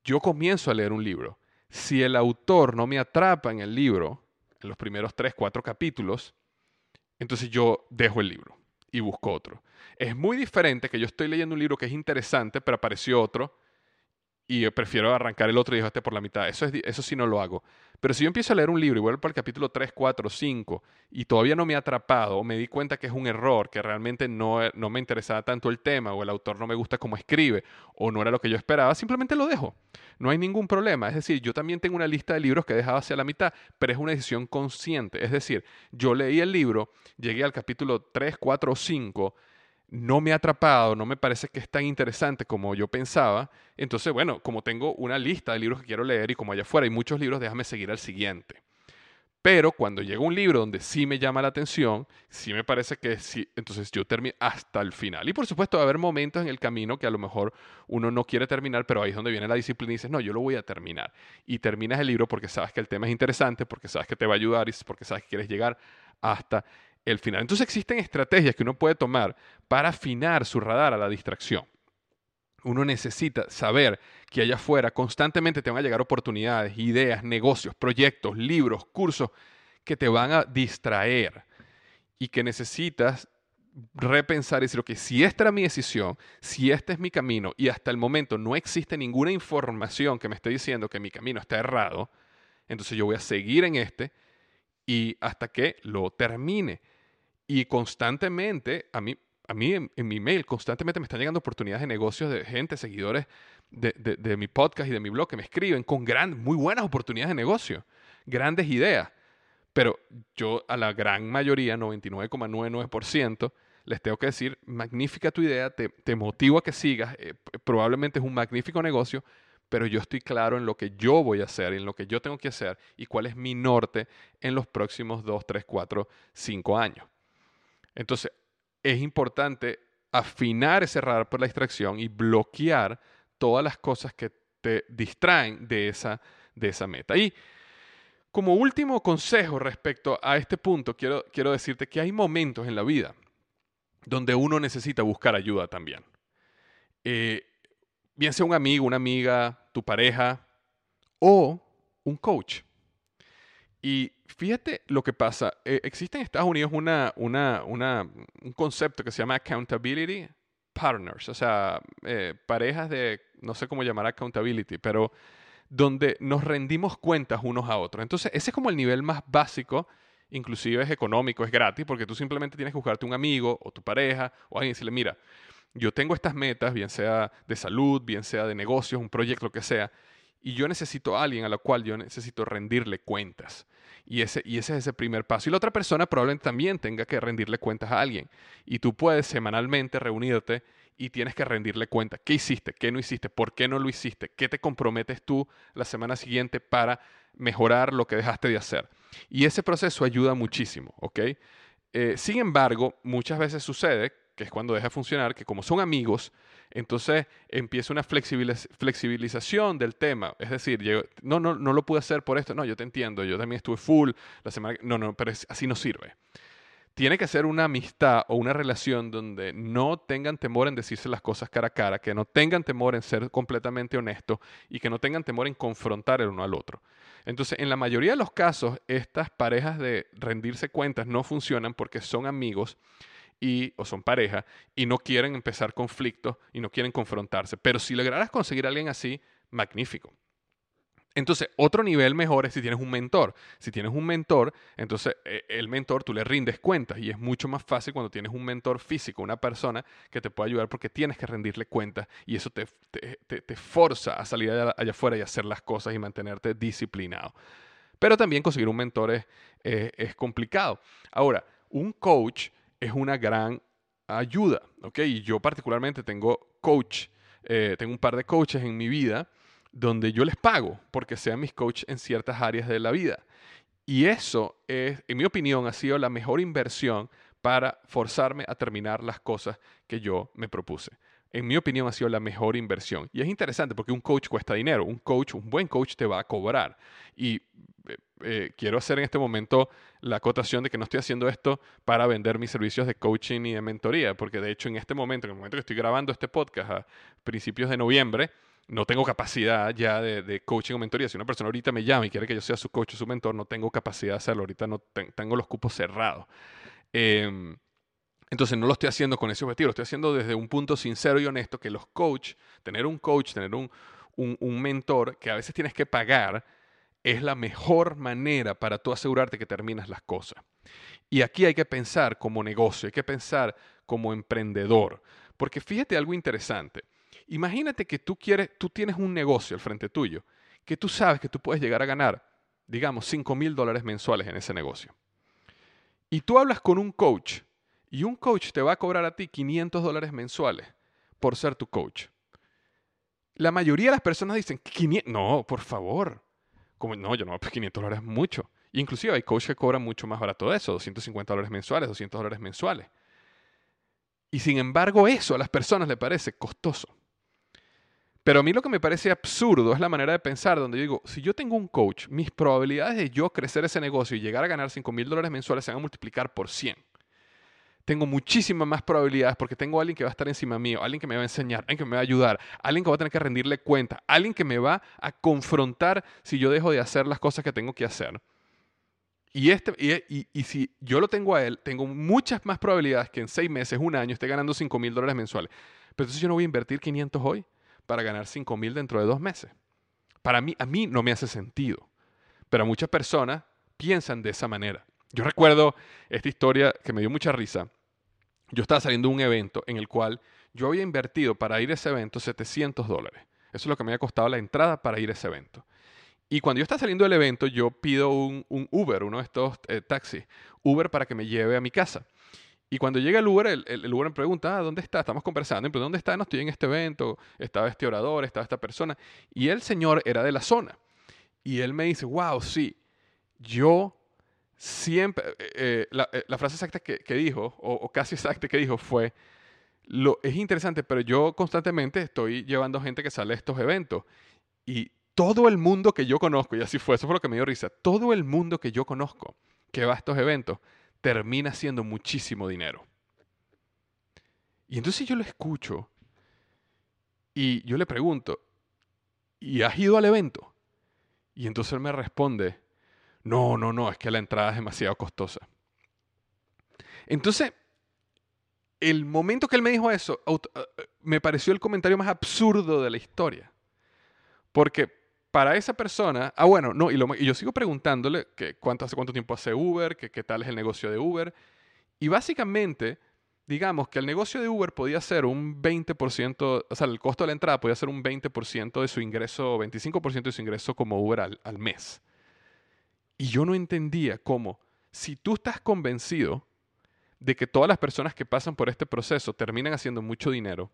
Speaker 1: Yo comienzo a leer un libro. Si el autor no me atrapa en el libro, en los primeros tres, cuatro capítulos, entonces yo dejo el libro y busco otro. Es muy diferente que yo estoy leyendo un libro que es interesante, pero apareció otro y prefiero arrancar el otro y este por la mitad. Eso, es, eso sí no lo hago. Pero si yo empiezo a leer un libro y vuelvo para el capítulo 3, 4, 5 y todavía no me ha atrapado me di cuenta que es un error, que realmente no, no me interesaba tanto el tema o el autor no me gusta cómo escribe o no era lo que yo esperaba, simplemente lo dejo. No hay ningún problema. Es decir, yo también tengo una lista de libros que he dejado hacia la mitad, pero es una decisión consciente. Es decir, yo leí el libro, llegué al capítulo 3, 4 o 5 no me ha atrapado, no me parece que es tan interesante como yo pensaba, entonces, bueno, como tengo una lista de libros que quiero leer y como allá afuera hay muchos libros, déjame seguir al siguiente. Pero cuando llega un libro donde sí me llama la atención, sí me parece que sí, entonces yo termino hasta el final. Y por supuesto va a haber momentos en el camino que a lo mejor uno no quiere terminar, pero ahí es donde viene la disciplina y dices, no, yo lo voy a terminar. Y terminas el libro porque sabes que el tema es interesante, porque sabes que te va a ayudar y porque sabes que quieres llegar hasta el final. Entonces existen estrategias que uno puede tomar para afinar su radar a la distracción. Uno necesita saber que allá afuera constantemente te van a llegar oportunidades, ideas, negocios, proyectos, libros, cursos que te van a distraer. y que necesitas repensar y decir, ok, si esta era mi decisión, si este es mi camino y hasta el momento no existe ninguna información que me esté diciendo que mi camino está errado, entonces yo voy a seguir en este y hasta que lo termine. Y constantemente, a mí, a mí en, mi mail, constantemente me están llegando oportunidades de negocios de gente, seguidores de, mi podcast y de mi blog que me escriben con gran, muy buenas oportunidades de negocio, grandes ideas. Pero yo a la gran mayoría, 99,99%, les tengo que decir, magnífica tu idea, te, te motivo a que sigas, eh, probablemente es un magnífico negocio, pero yo estoy claro en lo que yo voy a hacer, en lo que yo tengo que hacer y cuál es mi norte en los próximos 2, 3, 4, 5 años. Entonces, es importante afinar ese radar por la distracción y bloquear todas las cosas que te distraen de esa, de esa meta. Y como último consejo respecto a este punto, quiero, quiero decirte que hay momentos en la vida donde uno necesita buscar ayuda también. Eh, bien sea un amigo, una amiga, tu pareja o un coach. Y fíjate lo que pasa. Eh, existe en Estados Unidos una, un concepto que se llama accountability partners, o sea, eh, parejas de, no sé cómo llamar accountability, pero donde nos rendimos cuentas unos a otros. Entonces, ese es como el nivel más básico, inclusive es económico, es gratis, porque tú simplemente tienes que buscarte un amigo o tu pareja o alguien y decirle, mira, yo tengo estas metas, bien sea de salud, bien sea de negocios, un proyecto, lo que sea, y yo necesito a alguien a la cual yo necesito rendirle cuentas. Y ese, y ese es ese primer paso. Y la otra persona probablemente también tenga que rendirle cuentas a alguien. Y tú puedes semanalmente reunirte y tienes que rendirle cuenta. ¿Qué hiciste? ¿Qué no hiciste? ¿Por qué no lo hiciste? ¿Qué te comprometes tú la semana siguiente para mejorar lo que dejaste de hacer? Y ese proceso ayuda muchísimo, ¿ok? Eh, sin embargo, muchas veces sucede que es cuando deja de funcionar, que como son amigos, entonces empieza una flexibilización del tema. Es decir, no, no, no lo pude hacer por esto. No, yo te entiendo, yo también estuve full la semana. No, no, pero así no sirve. Tiene que ser una amistad o una relación donde no tengan temor en decirse las cosas cara a cara, que no tengan temor en ser completamente honestos y que no tengan temor en confrontar el uno al otro. Entonces, en la mayoría de los casos, estas parejas de rendirse cuentas no funcionan porque son amigos o son pareja y no quieren empezar conflictos y no quieren confrontarse. Pero si lograras conseguir a alguien así, magnífico. Entonces, otro nivel mejor es si tienes un mentor. Si tienes un mentor, entonces eh, el mentor tú le rindes cuentas y es mucho más fácil cuando tienes un mentor físico, una persona que te puede ayudar porque tienes que rendirle cuentas y eso te, te, forza a salir allá, afuera y hacer las cosas y mantenerte disciplinado. Pero también conseguir un mentor es, es complicado. Ahora, un coach es una gran ayuda, ¿ok? Y yo particularmente tengo coach, eh, tengo un par de coaches en mi vida donde yo les pago porque sean mis coaches en ciertas áreas de la vida. Y eso es, en mi opinión, ha sido la mejor inversión para forzarme a terminar las cosas que yo me propuse. En mi opinión, ha sido la mejor inversión. Y es interesante porque un coach cuesta dinero. Un coach, un buen coach te va a cobrar. Y eh, quiero hacer en este momento la acotación de que no estoy haciendo esto para vender mis servicios de coaching y de mentoría, porque de hecho en este momento, en el momento que estoy grabando este podcast a principios de noviembre, no tengo capacidad ya de, coaching o mentoría. Si una persona ahorita me llama y quiere que yo sea su coach o su mentor, no tengo capacidad de hacerlo. Ahorita no tengo los cupos cerrados. Em, entonces no lo estoy haciendo con ese objetivo, lo estoy haciendo desde un punto sincero y honesto que los coach, tener un coach, tener un, un mentor que a veces tienes que pagar, es la mejor manera para tú asegurarte que terminas las cosas. Y aquí hay que pensar como negocio, hay que pensar como emprendedor. Porque fíjate algo interesante. Imagínate que tú quieres, tú tienes un negocio al frente tuyo, que tú sabes que tú puedes llegar a ganar, digamos, 5 mil dólares mensuales en ese negocio. Y tú hablas con un coach, y un coach te va a cobrar a ti 500 dólares mensuales por ser tu coach. La mayoría de las personas dicen, no, por favor, no, yo no, pues 500 dólares es mucho. inclusive hay coaches que cobran mucho más barato de eso, 250 dólares mensuales, 200 dólares mensuales. Y sin embargo eso a las personas les parece costoso. Pero a mí lo que me parece absurdo es la manera de pensar donde yo digo, si yo tengo un coach, mis probabilidades de yo crecer ese negocio y llegar a ganar 5 mil dólares mensuales se van a multiplicar por 100 tengo muchísimas más probabilidades porque tengo a alguien que va a estar encima mío, alguien que me va a enseñar, alguien que me va a ayudar, alguien que va a tener que rendirle cuenta, alguien que me va a confrontar si yo dejo de hacer las cosas que tengo que hacer. Y, este, y, y, si yo lo tengo a él, tengo muchas más probabilidades que en seis meses, un año, esté ganando 5 mil dólares mensuales. Pero entonces yo no voy a invertir 500 hoy para ganar 5 mil dentro de dos meses. Para mí, a mí no me hace sentido. Pero muchas personas piensan de esa manera. Yo recuerdo esta historia que me dio mucha risa. Yo estaba saliendo de un evento en el cual yo había invertido para ir a ese evento 700 dólares. Eso es lo que me había costado la entrada para ir a ese evento. Y cuando yo estaba saliendo del evento, yo pido un, Uber, uno de estos eh, taxis, Uber para que me lleve a mi casa. Y cuando llega el Uber, el, Uber me pregunta, ah, ¿dónde está? Estamos conversando. Y ¿dónde está? No estoy en este evento, estaba este orador, estaba esta persona. Y el señor era de la zona. Y él me dice, wow, sí, yo siempre, eh, eh, la, frase exacta que, dijo, o, casi exacta que dijo, fue, lo, es interesante, pero yo constantemente estoy llevando gente que sale a estos eventos. Y todo el mundo que yo conozco, y así fue, eso fue lo que me dio risa, todo el mundo que yo conozco que va a estos eventos termina haciendo muchísimo dinero. Y entonces yo lo escucho y yo le pregunto, ¿y has ido al evento? Y entonces él me responde, no, no, no, es que la entrada es demasiado costosa. Entonces, el momento que él me dijo eso, eh, me pareció el comentario más absurdo de la historia. Porque para esa persona, ah, bueno, no, y, yo sigo preguntándole que cuánto, hace cuánto tiempo hace Uber, que qué tal es el negocio de Uber. Y básicamente, digamos que el negocio de Uber podía ser un 20%, o sea, el costo de la entrada podía ser un 20% de su ingreso, 25% de su ingreso como Uber al mes. Y yo no entendía cómo, si tú estás convencido de que todas las personas que pasan por este proceso terminan haciendo mucho dinero,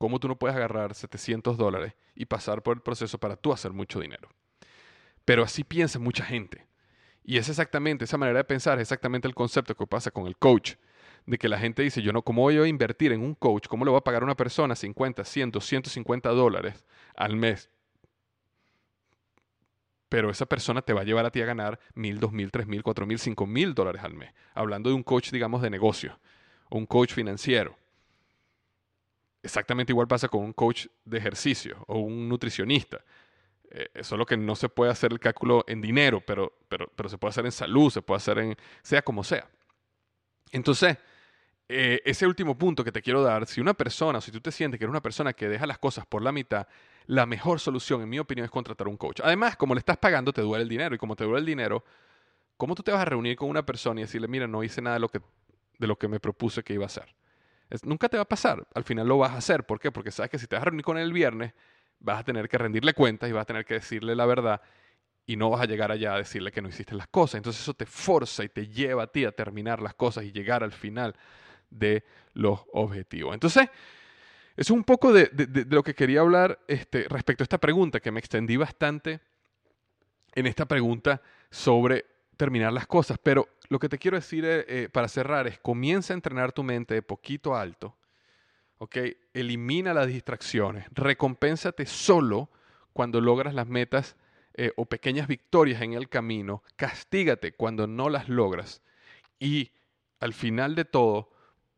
Speaker 1: ¿Cómo tú no puedes agarrar 700 dólares y pasar por el proceso para tú hacer mucho dinero? Pero así piensa mucha gente. Y es exactamente, esa manera de pensar es exactamente el concepto que pasa con el coach. De que la gente dice, yo no, ¿cómo voy a invertir en un coach? ¿Cómo le voy a pagar a una persona 50, 100, 150 dólares al mes? Pero esa persona te va a llevar a ti a ganar mil, dos mil, tres mil, cuatro mil, cinco mil dólares al mes. Hablando de un coach, digamos, de negocio, un coach financiero. Exactamente igual pasa con un coach de ejercicio o un nutricionista. Eh, solo que no se puede hacer el cálculo en dinero, pero, pero, pero se puede hacer en salud, se puede hacer en sea como sea. Entonces, eh, ese último punto que te quiero dar, si una persona, si tú te sientes que eres una persona que deja las cosas por la mitad, la mejor solución, en mi opinión, es contratar un coach. Además, como le estás pagando, te duele el dinero. Y como te duele el dinero, ¿cómo tú te vas a reunir con una persona y decirle, mira, no hice nada de lo que, me propuse que iba a hacer? nunca te va a pasar. Al final lo vas a hacer. ¿Por qué? Porque sabes que si te vas a reunir con él el viernes, vas a tener que rendirle cuentas y vas a tener que decirle la verdad y no vas a llegar allá a decirle que no hiciste las cosas. Entonces eso te forza y te lleva a ti a terminar las cosas y llegar al final de los objetivos. Entonces, es un poco de, lo que quería hablar este, respecto a esta pregunta, que me extendí bastante en esta pregunta sobre terminar las cosas. Pero lo que te quiero decir eh, eh, para cerrar es, comienza a entrenar tu mente de poquito a alto, ¿ok? Elimina las distracciones, recompénsate solo cuando logras las metas eh, o pequeñas victorias en el camino, castígate cuando no las logras y al final de todo,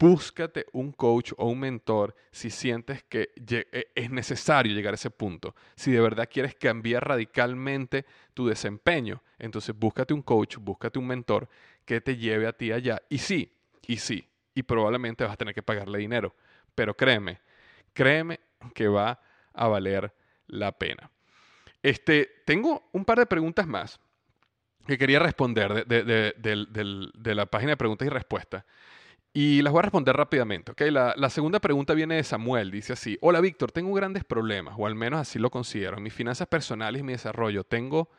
Speaker 1: búscate un coach o un mentor si sientes que e, es necesario llegar a ese punto. Si de verdad quieres cambiar radicalmente tu desempeño, entonces búscate un coach, búscate un mentor que te lleve a ti allá. Y sí, y sí, y probablemente vas a tener que pagarle dinero. Pero créeme, créeme que va a valer la pena. Este, tengo un par de preguntas más que quería responder de la página de preguntas y respuestas. Y las voy a responder rápidamente. La, la, segunda pregunta viene de Samuel. Dice así, hola Víctor, tengo grandes problemas, o al menos así lo considero. En mis finanzas personales y mi desarrollo tengo,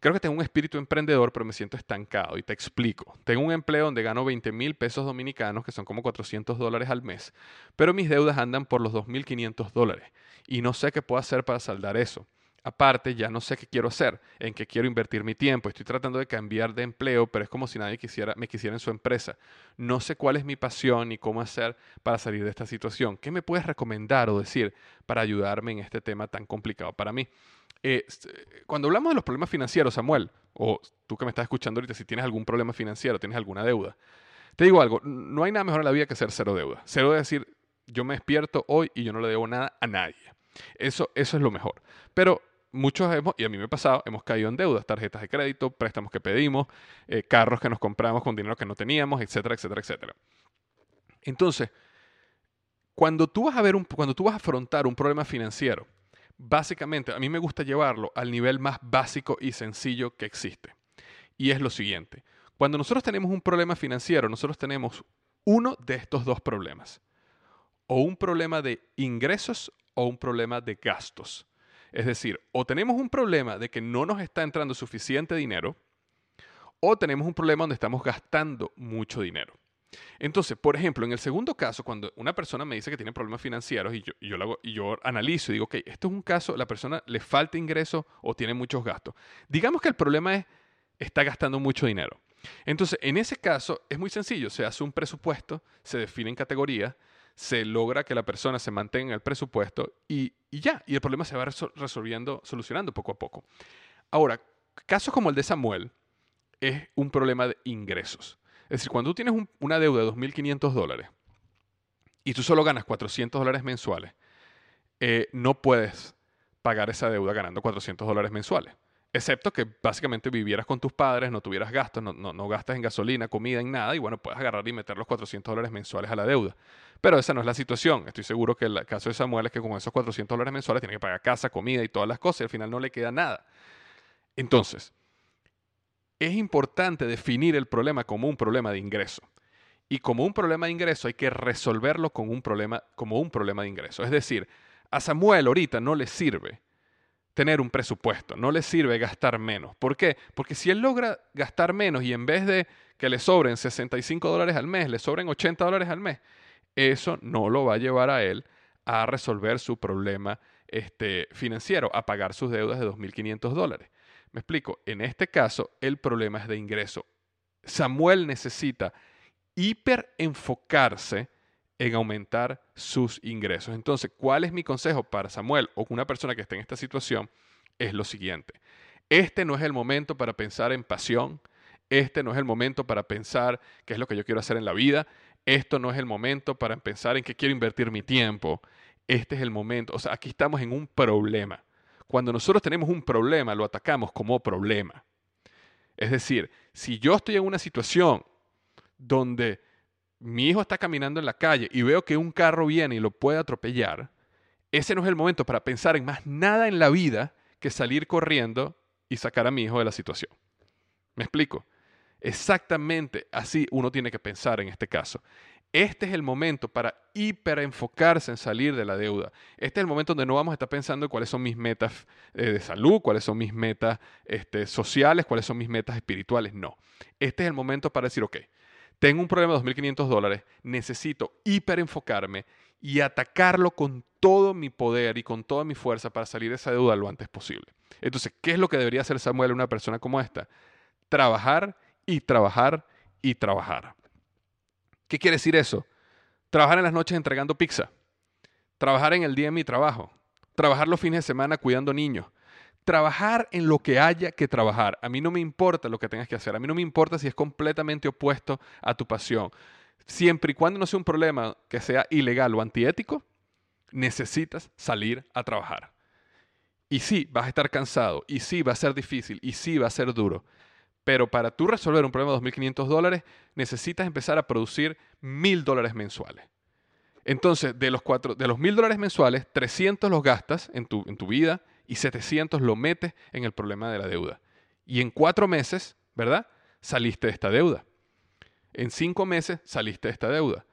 Speaker 1: creo que tengo un espíritu emprendedor, pero me siento estancado. Y te explico. Tengo un empleo donde gano 20 mil pesos dominicanos, que son como 400 dólares al mes, pero mis deudas andan por los 2.500 dólares. Y no sé qué puedo hacer para saldar eso. Aparte, ya no sé qué quiero hacer, en qué quiero invertir mi tiempo. Estoy tratando de cambiar de empleo, pero es como si nadie quisiera, me quisiera en su empresa. No sé cuál es mi pasión y cómo hacer para salir de esta situación. ¿Qué me puedes recomendar o decir para ayudarme en este tema tan complicado para mí? Eh, cuando hablamos de los problemas financieros, Samuel, o tú que me estás escuchando ahorita, si tienes algún problema financiero, tienes alguna deuda, te digo algo, no hay nada mejor en la vida que ser cero deuda. Cero es decir, yo me despierto hoy y yo no le debo nada a nadie. Eso, eso es lo mejor. Pero muchos hemos, y a mí me ha pasado, hemos caído en deudas, tarjetas de crédito, préstamos que pedimos, eh, carros que nos compramos con dinero que no teníamos, etcétera, etcétera, etcétera. Entonces, cuando tú vas a ver un, cuando tú vas a afrontar un problema financiero, básicamente a mí me gusta llevarlo al nivel más básico y sencillo que existe. Y es lo siguiente. Cuando nosotros tenemos un problema financiero, nosotros tenemos uno de estos dos problemas. O un problema de ingresos o un problema de gastos. Es decir, o tenemos un problema de que no nos está entrando suficiente dinero, o tenemos un problema donde estamos gastando mucho dinero. Entonces, por ejemplo, en el segundo caso, cuando una persona me dice que tiene problemas financieros y yo, y yo, analizo y digo, ok, esto es un caso, la persona le falta ingreso o tiene muchos gastos. Digamos que el problema es, está gastando mucho dinero. Entonces, en ese caso es muy sencillo, se hace un presupuesto, se definen categorías, se logra que la persona se mantenga en el presupuesto y, y ya, y el problema se va resolviendo, solucionando poco a poco. Ahora, casos como el de Samuel es un problema de ingresos. Es decir, cuando tú tienes una deuda de 2.500 dólares y tú solo ganas 400 dólares mensuales, eh, no puedes pagar esa deuda ganando 400 dólares mensuales. Excepto que básicamente vivieras con tus padres, no tuvieras gastos, no, no, no, gastas en gasolina, comida, en nada, y bueno, puedes agarrar y meter los 400 dólares mensuales a la deuda. Pero esa no es la situación. Estoy seguro que el caso de Samuel es que con esos 400 dólares mensuales tiene que pagar casa, comida y todas las cosas, y al final no le queda nada. Entonces, es importante definir el problema como un problema de ingreso. Y como un problema de ingreso hay que resolverlo con un problema, como un problema de ingreso. Es decir, a Samuel ahorita no le sirve tener un presupuesto, no le sirve gastar menos. ¿Por qué? Porque si él logra gastar menos y en vez de que le sobren 65 dólares al mes, le sobren 80 dólares al mes, eso no lo va a llevar a él a resolver su problema este, financiero, a pagar sus deudas de 2.500 dólares. Me explico, en este caso el problema es de ingreso. Samuel necesita hiper enfocarse en aumentar sus ingresos. Entonces, ¿cuál es mi consejo para Samuel o una persona que esté en esta situación? Es lo siguiente. Este no es el momento para pensar en pasión. Este no es el momento para pensar qué es lo que yo quiero hacer en la vida. Esto no es el momento para pensar en qué quiero invertir mi tiempo. Este es el momento. O sea, aquí estamos en un problema. Cuando nosotros tenemos un problema, lo atacamos como problema. Es decir, si yo estoy en una situación donde mi hijo está caminando en la calle y veo que un carro viene y lo puede atropellar, ese no es el momento para pensar en más nada en la vida que salir corriendo y sacar a mi hijo de la situación. ¿Me explico? Exactamente así uno tiene que pensar en este caso. Este es el momento para hiperenfocarse en salir de la deuda. Este es el momento donde no vamos a estar pensando en cuáles son mis metas eh, de salud, cuáles son mis metas este, sociales, cuáles son mis metas espirituales. No. Este es el momento para decir, ok, tengo un problema de 2.500 dólares, necesito hiperenfocarme y atacarlo con todo mi poder y con toda mi fuerza para salir de esa deuda lo antes posible. Entonces, ¿qué es lo que debería hacer Samuel una persona como esta? Trabajar y trabajar y trabajar. ¿Qué quiere decir eso? Trabajar en las noches entregando pizza, trabajar en el día de mi trabajo, trabajar los fines de semana cuidando niños, trabajar en lo que haya que trabajar. A mí no me importa lo que tengas que hacer, a mí no me importa si es completamente opuesto a tu pasión. Siempre y cuando no sea un problema que sea ilegal o antiético, necesitas salir a trabajar. Y sí, vas a estar cansado, y sí, va a ser difícil, y sí, va a ser duro. Pero para tú resolver un problema de 2.500 dólares, necesitas empezar a producir 1.000 dólares mensuales. Entonces, de los, cuatro, de los 1.000 dólares mensuales, 300 los gastas en tu, en tu vida y 700 lo metes en el problema de la deuda. Y en cuatro meses, ¿verdad? Saliste de esta deuda. En cinco meses saliste de esta deuda.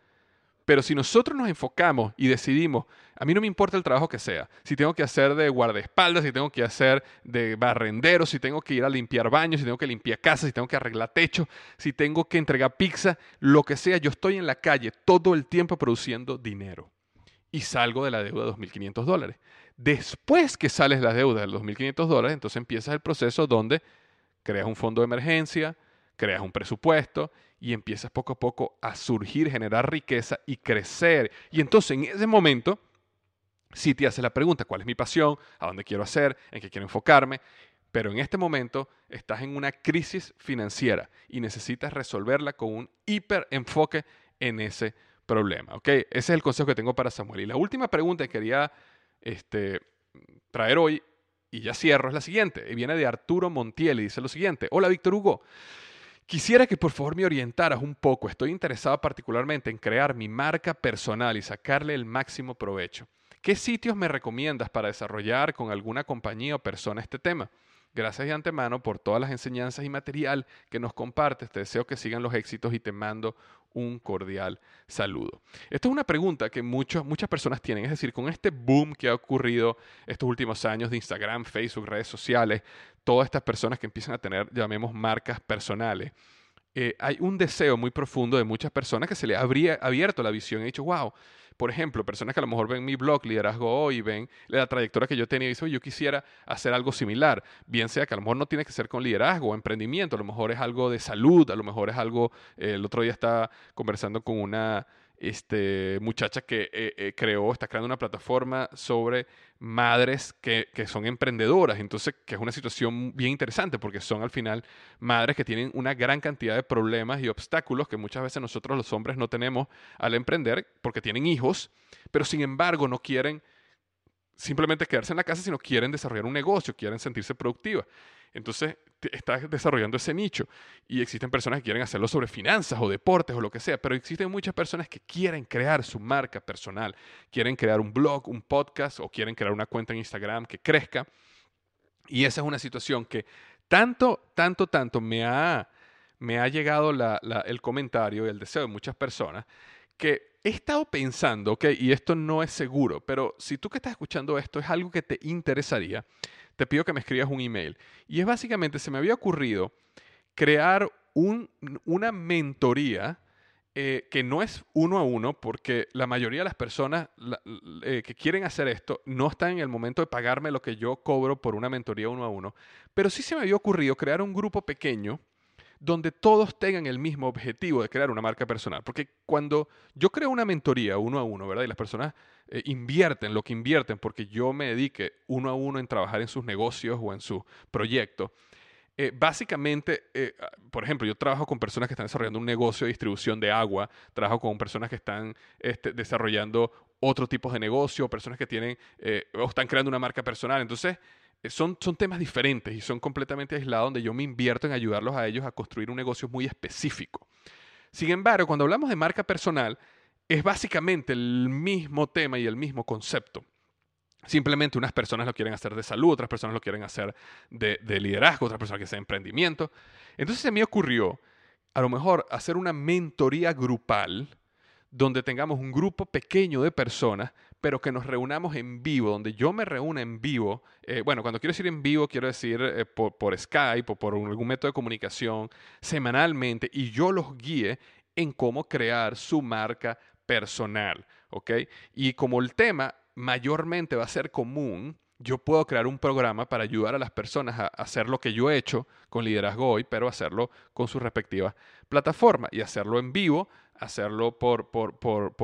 Speaker 1: Pero si nosotros nos enfocamos y decidimos, a mí no me importa el trabajo que sea, si tengo que hacer de guardaespaldas, si tengo que hacer de barrendero, si tengo que ir a limpiar baños, si tengo que limpiar casas, si tengo que arreglar techo, si tengo que entregar pizza, lo que sea, yo estoy en la calle todo el tiempo produciendo dinero y salgo de la deuda de 2.500 dólares. Después que sales de la deuda de 2.500 dólares, entonces empiezas el proceso donde creas un fondo de emergencia, creas un presupuesto y empiezas poco a poco a surgir, generar riqueza y crecer. Y entonces en ese momento, si te haces la pregunta, ¿cuál es mi pasión? ¿A dónde quiero hacer? ¿En qué quiero enfocarme? Pero en este momento estás en una crisis financiera y necesitas resolverla con un hiper enfoque en ese problema. Ese es el consejo que tengo para Samuel. Y la última pregunta que quería este, traer hoy y ya cierro, es la siguiente. Y viene de Arturo Montiel y dice lo siguiente. Hola, Víctor Hugo. Quisiera que por favor me orientaras un poco. Estoy interesado particularmente en crear mi marca personal y sacarle el máximo provecho. ¿Qué sitios me recomiendas para desarrollar con alguna compañía o persona este tema? Gracias de antemano por todas las enseñanzas y material que nos compartes. Te deseo que sigan los éxitos y te mando un cordial saludo. Esta es una pregunta que muchas personas tienen, es decir, con este boom que ha ocurrido estos últimos años de Instagram, Facebook, redes sociales, todas estas personas que empiezan a tener, llamemos, marcas personales. Eh, hay un deseo muy profundo de muchas personas que se le habría abierto la visión y dicho, wow, por ejemplo, personas que a lo mejor ven mi blog Liderazgo Hoy, ven la trayectoria que yo tenía y dicen, yo quisiera hacer algo similar, bien sea que a lo mejor no tiene que ser con liderazgo o emprendimiento, a lo mejor es algo de salud, a lo mejor es algo, el otro día estaba conversando con una este, muchacha que eh, eh, creó, está creando una plataforma sobre madres que, son emprendedoras. Entonces, que es una situación bien interesante porque son al final madres que tienen una gran cantidad de problemas y obstáculos que muchas veces nosotros los hombres no tenemos al emprender porque tienen hijos, pero sin embargo no quieren simplemente quedarse en la casa, sino quieren desarrollar un negocio, quieren sentirse productivas. Entonces, estás desarrollando ese nicho y existen personas que quieren hacerlo sobre finanzas o deportes o lo que sea, pero existen muchas personas que quieren crear su marca personal, quieren crear un blog, un podcast o quieren crear una cuenta en Instagram que crezca. Y esa es una situación que tanto, tanto, tanto me ha, me ha llegado el comentario y el deseo de muchas personas que he estado pensando, ok, y esto no es seguro, pero si tú que estás escuchando esto es algo que te interesaría, te pido que me escribas un email. Y es básicamente, se me había ocurrido crear una mentoría eh, que no es uno a uno, porque la mayoría de las personas eh, que quieren hacer esto no están en el momento de pagarme lo que yo cobro por una mentoría uno a uno, pero sí se me había ocurrido crear un grupo pequeño donde todos tengan el mismo objetivo de crear una marca personal. Porque cuando yo creo una mentoría uno a uno, ¿verdad? Y las personas eh, invierten lo que invierten porque yo me dedique uno a uno en trabajar en sus negocios o en su proyecto. Eh, básicamente, eh, ah, por ejemplo, yo trabajo con personas que están desarrollando un negocio de distribución de agua, trabajo con personas que están este, desarrollando otro tipo de negocio, personas que tienen o están creando una marca personal. Entonces, son, son temas diferentes y son completamente aislados donde yo me invierto en ayudarlos a ellos a construir un negocio muy específico. Sin embargo, cuando hablamos de marca personal, es básicamente el mismo tema y el mismo concepto. Simplemente unas personas lo quieren hacer de salud, otras personas lo quieren hacer de, liderazgo, otras personas que hacen emprendimiento. Entonces se me ocurrió, a lo mejor, hacer una mentoría grupal donde tengamos un grupo pequeño de personas, pero que nos reunamos en vivo, donde yo me reúna en vivo. Eh, bueno, cuando quiero decir en vivo, quiero decir eh, por, por, Skype o por algún método de comunicación semanalmente y yo los guíe en cómo crear su marca personal, ¿ok? Y como el tema mayormente va a ser común, yo puedo crear un programa para ayudar a las personas a hacer lo que yo he hecho con Liderazgo Hoy, pero hacerlo con su respectiva plataforma y hacerlo en vivo, hacerlo por,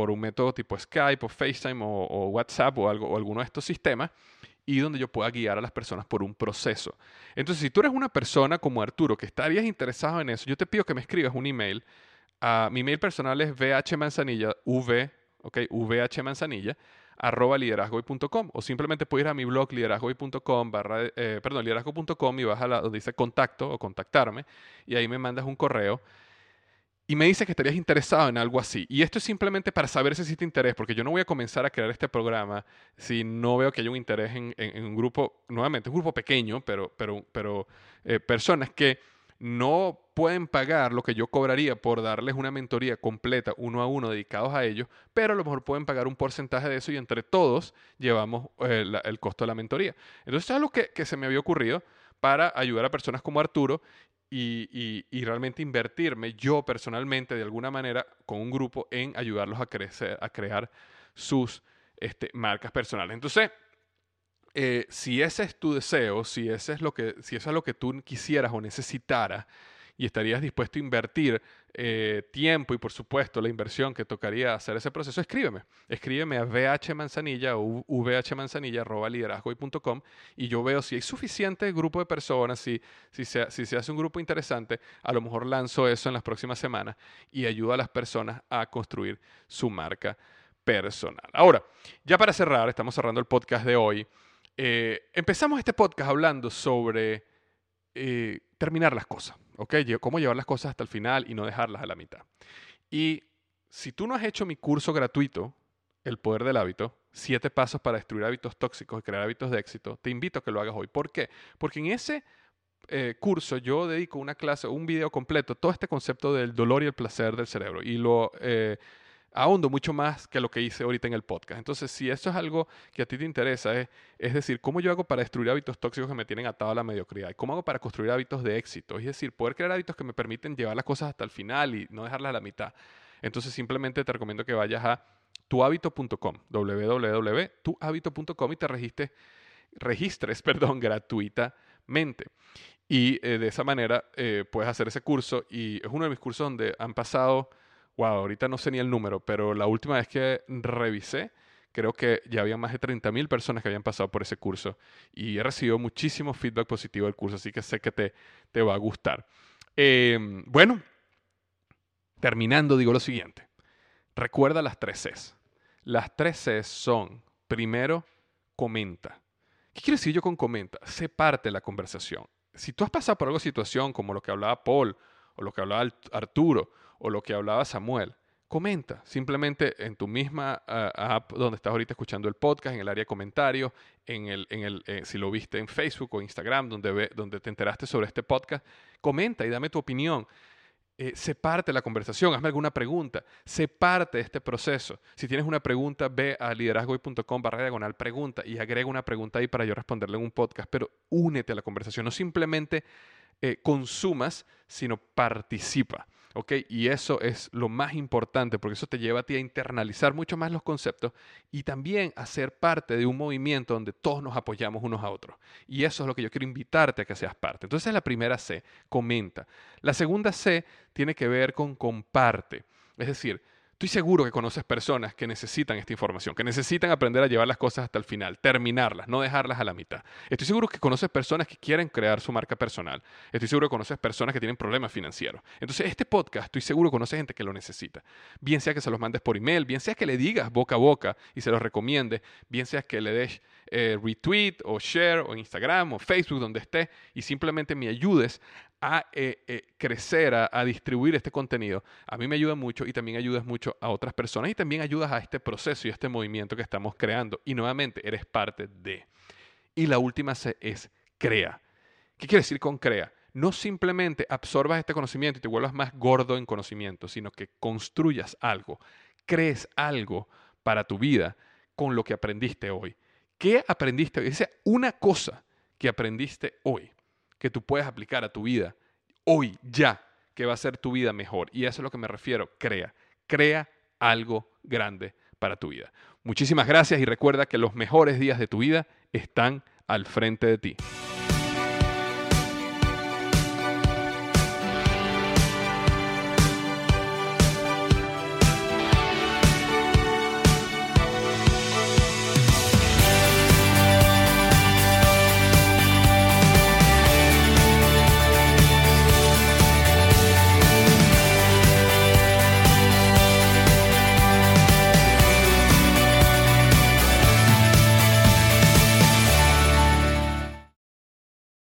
Speaker 1: un método tipo Skype o FaceTime o, WhatsApp o, alguno de estos sistemas y donde yo pueda guiar a las personas por un proceso. Entonces, si tú eres una persona como Arturo que estarías interesado en eso, yo te pido que me escribas un email mi email personal es vhmanzanilla, v, ok, vhmanzanilla, arroba liderazgoy.com o simplemente puedes ir a mi blog liderazgoy.com barra, eh, perdón, liderazgo.com y vas a la donde dice contacto o contactarme y ahí me mandas un correo y me dice que estarías interesado en algo así. Y esto es simplemente para saber si existe interés, porque yo no voy a comenzar a crear este programa si no veo que haya un interés en, un grupo, nuevamente, un grupo pequeño, pero, pero, pero eh, personas que no pueden pagar lo que yo cobraría por darles una mentoría completa uno a uno dedicados a ellos, pero a lo mejor pueden pagar un porcentaje de eso y entre todos llevamos eh, el costo de la mentoría. Entonces, es algo que, se me había ocurrido para ayudar a personas como Arturo y, realmente invertirme yo personalmente de alguna manera con un grupo en ayudarlos a crecer, a crear sus este, marcas personales. Entonces, eh, si ese es tu deseo, si, ese es lo que, si eso es lo que tú quisieras o necesitaras y estarías dispuesto a invertir eh, tiempo y por supuesto la inversión que tocaría hacer ese proceso, escríbeme. Escríbeme a vhmanzanilla o vhmanzanilla.liderazgoy.com y yo veo si hay suficiente grupo de personas, si, si, se, si se hace un grupo interesante, a lo mejor lanzo eso en las próximas semanas y ayudo a las personas a construir su marca personal. Ahora, ya para cerrar, estamos cerrando el podcast de hoy. Eh, empezamos este podcast hablando sobre eh, terminar las cosas, ¿ok? Cómo llevar las cosas hasta el final y no dejarlas a la mitad. Y si tú no has hecho mi curso gratuito, El Poder del Hábito, siete pasos para destruir hábitos tóxicos y crear hábitos de éxito, te invito a que lo hagas hoy. ¿Por qué? Porque en ese eh, curso yo dedico una clase, un video completo, todo este concepto del dolor y el placer del cerebro. Y lo eh, ahondo mucho más que lo que hice ahorita en el podcast. Entonces, si esto es algo que a ti te interesa, es, es decir, cómo yo hago para destruir hábitos tóxicos que me tienen atado a la mediocridad cómo hago para construir hábitos de éxito, es decir, poder crear hábitos que me permiten llevar las cosas hasta el final y no dejarlas a la mitad. Entonces, simplemente te recomiendo que vayas a tuhabito.com, www.tuhabito.com y te registres, registres *laughs* perdón, gratuitamente. Y eh, de esa manera eh, puedes hacer ese curso y es uno de mis cursos donde han pasado wow, ahorita no sé ni el número, pero la última vez que revisé, creo que ya había más de 30.000 personas que habían pasado por ese curso y he recibido muchísimo feedback positivo del curso, así que sé que te, te va a gustar. Em, bueno, terminando digo lo siguiente, recuerda las tres Cs. Las tres Cs son, primero, comenta. ¿Qué quiere decir yo con comenta? Sé parte la conversación. Si tú has pasado por alguna situación como lo que hablaba Paul o lo que hablaba Arturo o lo que hablaba Samuel, comenta simplemente en tu misma ah, app donde estás ahorita escuchando el podcast, en el área de comentarios, en el, en el, eh, si lo viste en Facebook o Instagram, donde, donde te enteraste sobre este podcast, comenta y dame tu opinión. Eh, sé parte la conversación, hazme alguna pregunta, sé parte este proceso. Si tienes una pregunta, ve a liderazgoy.com barra diagonal pregunta y agrega una pregunta ahí para yo responderle en un podcast, pero únete a la conversación, no simplemente eh, consumas, sino participa. ¿Ok? Y eso es lo más importante porque eso te lleva a ti a internalizar mucho más los conceptos y también a ser parte de un movimiento donde todos nos apoyamos unos a otros. Y eso es lo que yo quiero invitarte a que seas parte. Entonces la primera C, comenta. La segunda C tiene que ver con comparte. Es decir, Estoy seguro que conoces personas que necesitan esta información, que necesitan aprender a llevar las cosas hasta el final, terminarlas, no dejarlas a la mitad. Estoy seguro que conoces personas que quieren crear su marca personal. Estoy seguro que conoces personas que tienen problemas financieros. Entonces, este podcast, estoy seguro que conoces gente que lo necesita. Bien sea que se los mandes por email, bien sea que le digas boca a boca y se los recomiendes, bien sea que le des eh, retweet o share o Instagram o Facebook, donde esté, y simplemente me ayudes a eh, eh, crecer, a, distribuir este contenido, a mí me ayuda mucho y también ayudas mucho a otras personas y también ayudas a este proceso y a este movimiento que estamos creando. Y nuevamente, eres parte de. Y la última C es crea. ¿Qué quiere decir con crea? No simplemente absorbas este conocimiento y te vuelvas más gordo en conocimiento, sino que construyas algo, crees algo para tu vida con lo que aprendiste hoy. ¿Qué aprendiste hoy? Dice una cosa que aprendiste hoy que tú puedes aplicar a tu vida hoy, ya, que va a ser tu vida mejor. Y eso es lo que me refiero, crea, crea algo grande para tu vida. Muchísimas gracias y recuerda que los mejores días de tu vida están al frente de ti.